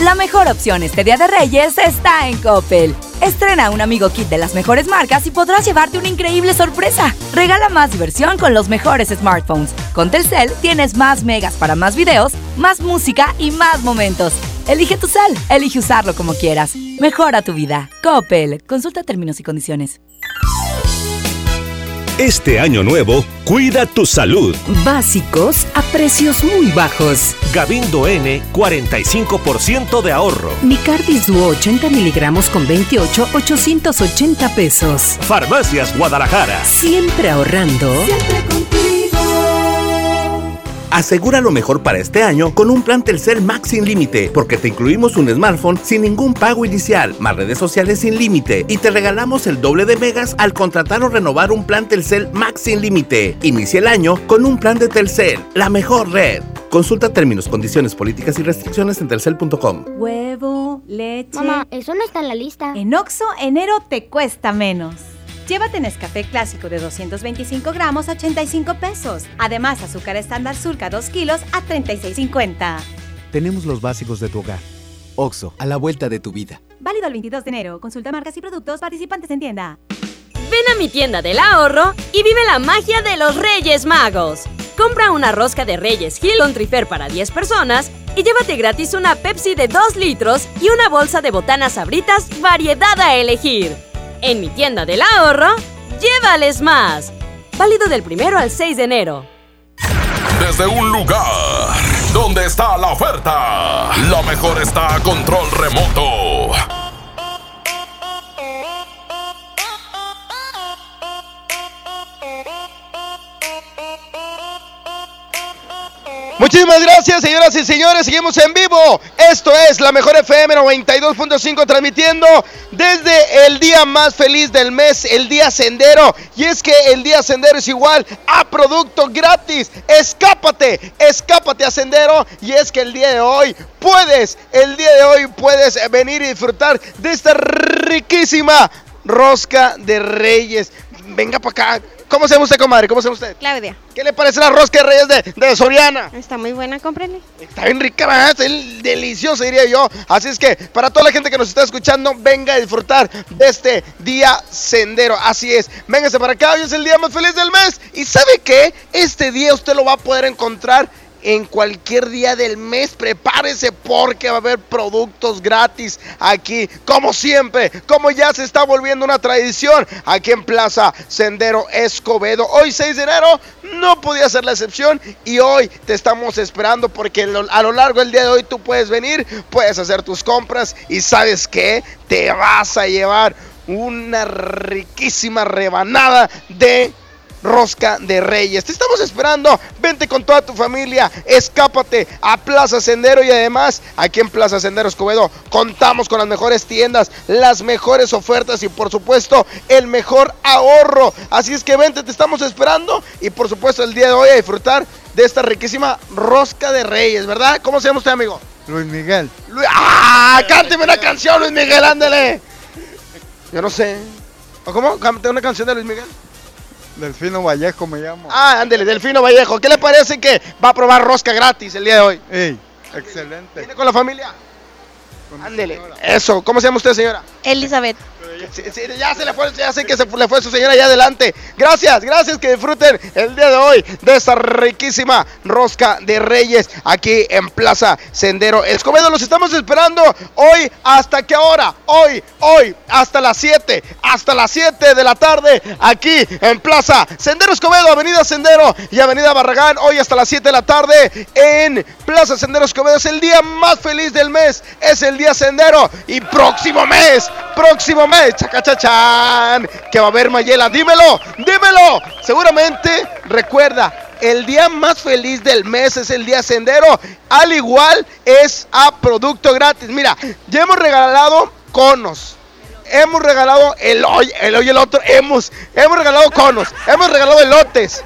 La mejor opción este Día de Reyes está en Coppel. Estrena un amigo kit de las mejores marcas y podrás llevarte una increíble sorpresa. Regala más diversión con los mejores smartphones. Con Telcel tienes más megas para más videos, más música y más momentos. Elige tu cel, elige usarlo como quieras. Mejora tu vida. Coppel. Consulta términos y condiciones. Este año nuevo, cuida tu salud. Básicos a precios muy bajos. Gabindo N, 45% de ahorro. Micardis Duo 80 miligramos con 28, 880 pesos. Farmacias Guadalajara. Siempre ahorrando. Siempre Asegura lo mejor para este año con un plan Telcel Max sin límite, porque te incluimos un smartphone sin ningún pago inicial, más redes sociales sin límite y te regalamos el doble de megas al contratar o renovar un plan Telcel Max sin límite. Inicia el año con un plan de Telcel, la mejor red. Consulta términos, condiciones, políticas y restricciones en telcel.com. Huevo, leche. Mamá, eso no está en la lista. En Oxo, enero te cuesta menos. Llévate Nescafé clásico de 225 gramos a 85 pesos. Además, azúcar estándar surca 2 kilos a 36,50. Tenemos los básicos de tu hogar. Oxo, a la vuelta de tu vida. Válido el 22 de enero. Consulta marcas y productos participantes en tienda. Ven a mi tienda del ahorro y vive la magia de los Reyes Magos. Compra una rosca de Reyes Hill con Trifer para 10 personas y llévate gratis una Pepsi de 2 litros y una bolsa de botanas sabritas variedad a elegir. En mi tienda del ahorro, llévales más. Válido del primero al 6 de enero. Desde un lugar donde está la oferta, lo mejor está a control remoto. Muchísimas gracias, señoras y señores. Seguimos en vivo. Esto es la mejor FM 92.5 transmitiendo desde el día más feliz del mes, el día sendero. Y es que el día sendero es igual a producto gratis. Escápate, escápate a sendero. Y es que el día de hoy puedes, el día de hoy puedes venir y disfrutar de esta riquísima rosca de reyes. Venga para acá. ¿Cómo se llama usted, comadre? ¿Cómo se llama usted? Claudia. ¿Qué le parece la rosca de reyes de, de Soriana? Está muy buena, cómprele. Está bien rica, ¿verdad? Está bien deliciosa, diría yo. Así es que para toda la gente que nos está escuchando, venga a disfrutar de este día sendero. Así es. Véngase para acá, hoy es el día más feliz del mes. ¿Y sabe qué? Este día usted lo va a poder encontrar en cualquier día del mes. Prepárese porque va a haber productos gratis aquí, como siempre, como ya se está volviendo una tradición aquí en Plaza Sendero Escobedo. Hoy 6 de enero no podía ser la excepción y hoy te estamos esperando porque a lo largo del día de hoy tú puedes venir, puedes hacer tus compras y sabes que te vas a llevar una riquísima rebanada de Rosca de Reyes. Te estamos esperando. Vente con toda tu familia. Escápate a Plaza Sendero y además aquí en Plaza Sendero Escobedo contamos con las mejores tiendas, las mejores ofertas y por supuesto el mejor ahorro. Así es que vente, te estamos esperando y por supuesto el día de hoy a disfrutar de esta riquísima Rosca de Reyes, ¿verdad? ¿Cómo se llama usted, amigo? Luis Miguel. ¡Ah! Cánteme una canción, Luis Miguel, ándele. Yo no sé. ¿O cómo? Cánteme una canción de Luis Miguel. Delfino Vallejo me llamo. Ah, ándele, Delfino Vallejo. ¿Qué le parece que va a probar rosca gratis el día de hoy? Ey, excelente. ¿Viene con la familia? Ándele. Eso. ¿Cómo se llama usted, señora? Elizabeth. Ya se le fue, ya sé que se le fue su señora allá adelante. Gracias, gracias que disfruten el día de hoy de esta riquísima rosca de Reyes aquí en Plaza Sendero Escobedo. Los estamos esperando hoy hasta qué hora? Hoy, hoy, hasta las 7, hasta las 7 de la tarde aquí en Plaza Sendero Escobedo, Avenida Sendero y Avenida Barragán. Hoy hasta las 7 de la tarde en Plaza Sendero Escobedo. Es el día más feliz del mes, es el día Sendero y próximo mes, próximo mes chacachachán, que va a haber Mayela. Dímelo, dímelo. Seguramente recuerda, el día más feliz del mes es el día sendero. Al igual es a producto gratis. Mira, ya hemos regalado conos. Hemos regalado el hoy, el hoy el otro. Hemos, hemos regalado conos. Hemos regalado elotes.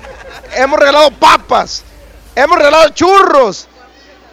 Hemos regalado papas. Hemos regalado churros.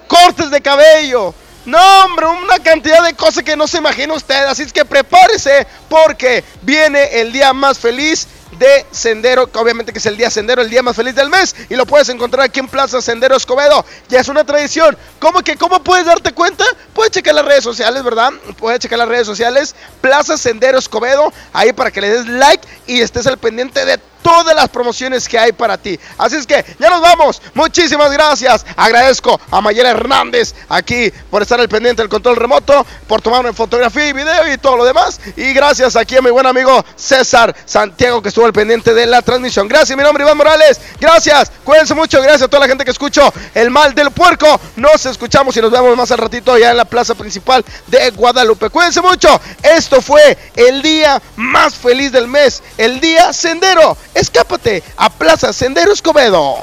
Cortes de cabello no, hombre, una cantidad de cosas que no se imagina usted. Así es que prepárese porque viene el día más feliz de Sendero, que obviamente que es el día Sendero, el día más feliz del mes, y lo puedes encontrar aquí en Plaza Sendero Escobedo. Ya es una tradición. ¿Cómo que cómo puedes darte cuenta? Puedes checar las redes sociales, ¿verdad? Puedes checar las redes sociales, Plaza Sendero Escobedo, ahí para que le des like y estés al pendiente de todas las promociones que hay para ti. Así es que ya nos vamos. Muchísimas gracias. Agradezco a Mayela Hernández aquí por estar al pendiente del control remoto, por tomarme fotografía y video y todo lo demás. Y gracias aquí a mi buen amigo César Santiago que estuvo al pendiente de la transmisión. Gracias, mi nombre es Iván Morales. Gracias. Cuídense mucho. Gracias a toda la gente que escuchó El Mal del Puerco. Nos escuchamos y nos vemos más al ratito ya en la plaza principal de Guadalupe. Cuídense mucho. Esto fue el día más feliz del mes. El día sendero Escápate a Plaza Sendero Escobedo.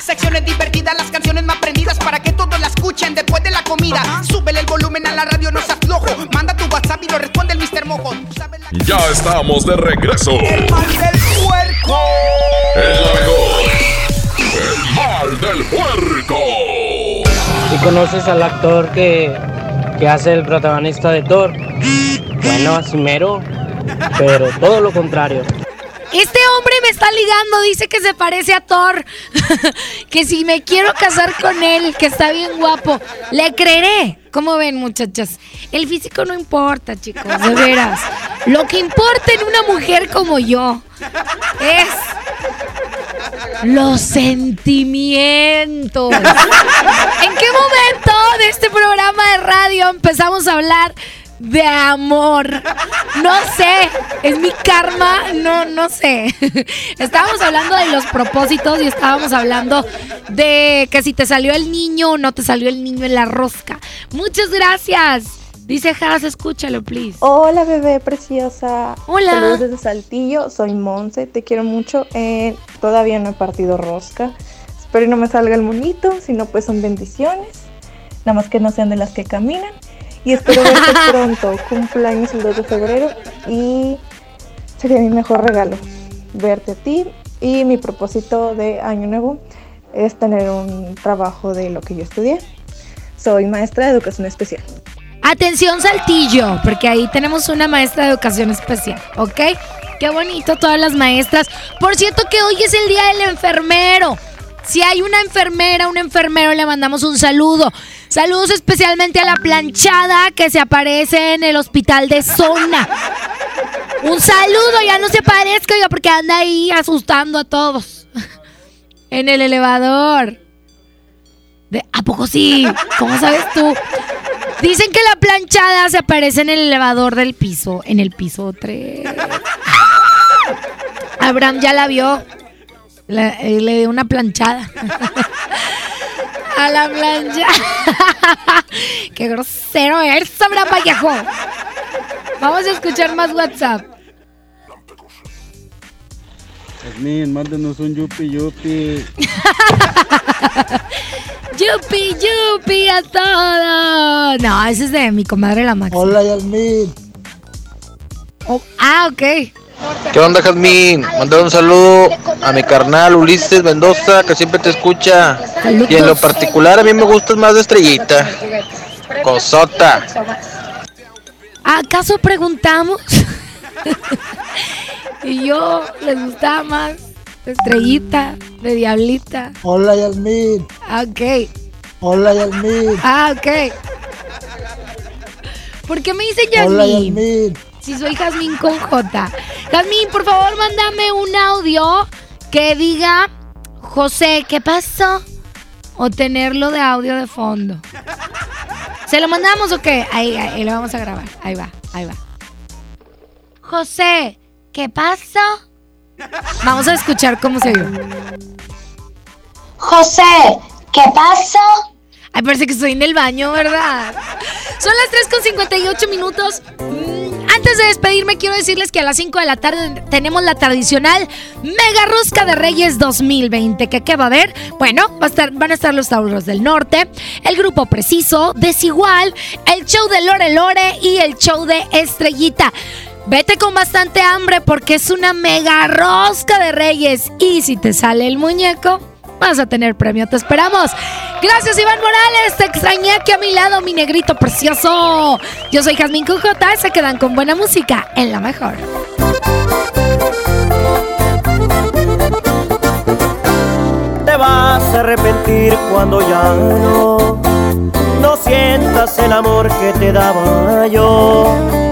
Secciones divertidas, las canciones más prendidas para que todos la escuchen después de la comida. Súbele el volumen a la radio, no seas flojo. Manda tu WhatsApp y lo responde el Mr. Mojo. Ya estamos de regreso. El mal del puerco. El mejor. El mal del puerco. ¿Y conoces al actor que, que hace el protagonista de Thor? Bueno, así mero, pero todo lo contrario. Está ligando, dice que se parece a Thor. que si me quiero casar con él, que está bien guapo, le creeré. ¿Cómo ven, muchachas? El físico no importa, chicos, de veras. Lo que importa en una mujer como yo es los sentimientos. ¿En qué momento de este programa de radio empezamos a hablar de amor. No sé, es mi karma, no, no sé. Estábamos hablando de los propósitos y estábamos hablando de que si te salió el niño o no te salió el niño en la rosca. Muchas gracias. Dice Has, escúchalo, please. Hola, bebé preciosa. Hola. Saludos desde Saltillo. Soy Monse. Te quiero mucho. Eh, todavía no he partido rosca. Espero no me salga el monito. Si no, pues son bendiciones. Nada más que no sean de las que caminan. Y espero verte pronto. Cumpleaños el 2 de febrero y sería mi mejor regalo. Verte a ti. Y mi propósito de año nuevo es tener un trabajo de lo que yo estudié. Soy maestra de educación especial. Atención Saltillo, porque ahí tenemos una maestra de educación especial, ¿ok? Qué bonito todas las maestras. Por cierto que hoy es el día del enfermero. Si hay una enfermera, un enfermero, le mandamos un saludo. Saludos especialmente a la planchada que se aparece en el hospital de zona. Un saludo, ya no se aparezca, porque anda ahí asustando a todos. En el elevador. ¿A poco sí? ¿Cómo sabes tú? Dicen que la planchada se aparece en el elevador del piso, en el piso 3. Abraham ya la vio. La- eh, le dio una planchada. A la plancha. Qué grosero eres, Abraham Vallejo. Vamos a escuchar más WhatsApp. Yasmín, mándenos un yupi yupi. Yupi, yupi a todo. No, ese es de mi comadre la Maxi. Hola, Yasmín. Oh, ah, ok. ¿Qué onda, Jazmín? Mandar un saludo a mi carnal Ulises Mendoza, que siempre te escucha. Y en lo particular, a mí me gustas más de estrellita. Cosota. ¿Acaso preguntamos? y yo les gustaba más de estrellita, de diablita. Hola, Yasmín. Ah, ok. Hola, Yasmín. Ah, ok. ¿Por qué me dice Hola, Yasmín? Si soy Jazmín con J. Jazmín, por favor, mándame un audio que diga José, ¿qué pasó? O tenerlo de audio de fondo. ¿Se lo mandamos o qué? Ahí, ahí lo vamos a grabar. Ahí va, ahí va. José, ¿qué pasó? Vamos a escuchar cómo se vio. José, ¿qué pasó? Ay, parece que estoy en el baño, ¿verdad? Son las 3 con 58 minutos. Mm, Antes de despedirme, quiero decirles que a las 5 de la tarde tenemos la tradicional Mega Rosca de Reyes 2020. ¿Que qué va a haber? Bueno, va a estar, van a estar los Tauros del Norte, el Grupo Preciso, Desigual, el show de Lore Lore y el show de Estrellita. Vete con bastante hambre porque es una mega rosca de reyes. Y si te sale el muñeco, vas a tener premio. Te esperamos. Gracias, Iván Morales. Te extrañé aquí a mi lado, mi negrito precioso. Yo soy Jazmín Cujota. Se quedan con buena música en la mejor. Te vas a arrepentir cuando ya no no sientas el amor que te daba yo.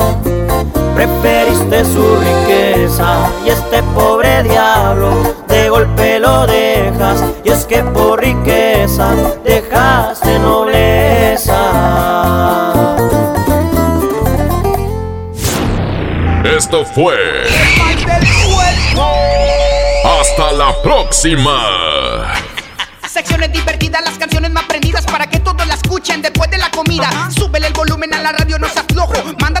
Preferiste su riqueza y este pobre diablo de golpe lo dejas y es que por riqueza dejaste nobleza. Esto fue. Hasta la próxima. Secciones divertidas, las canciones más prendidas para que todos la escuchen después de la comida. Súbele el volumen a la radio, no seas flojo. Manda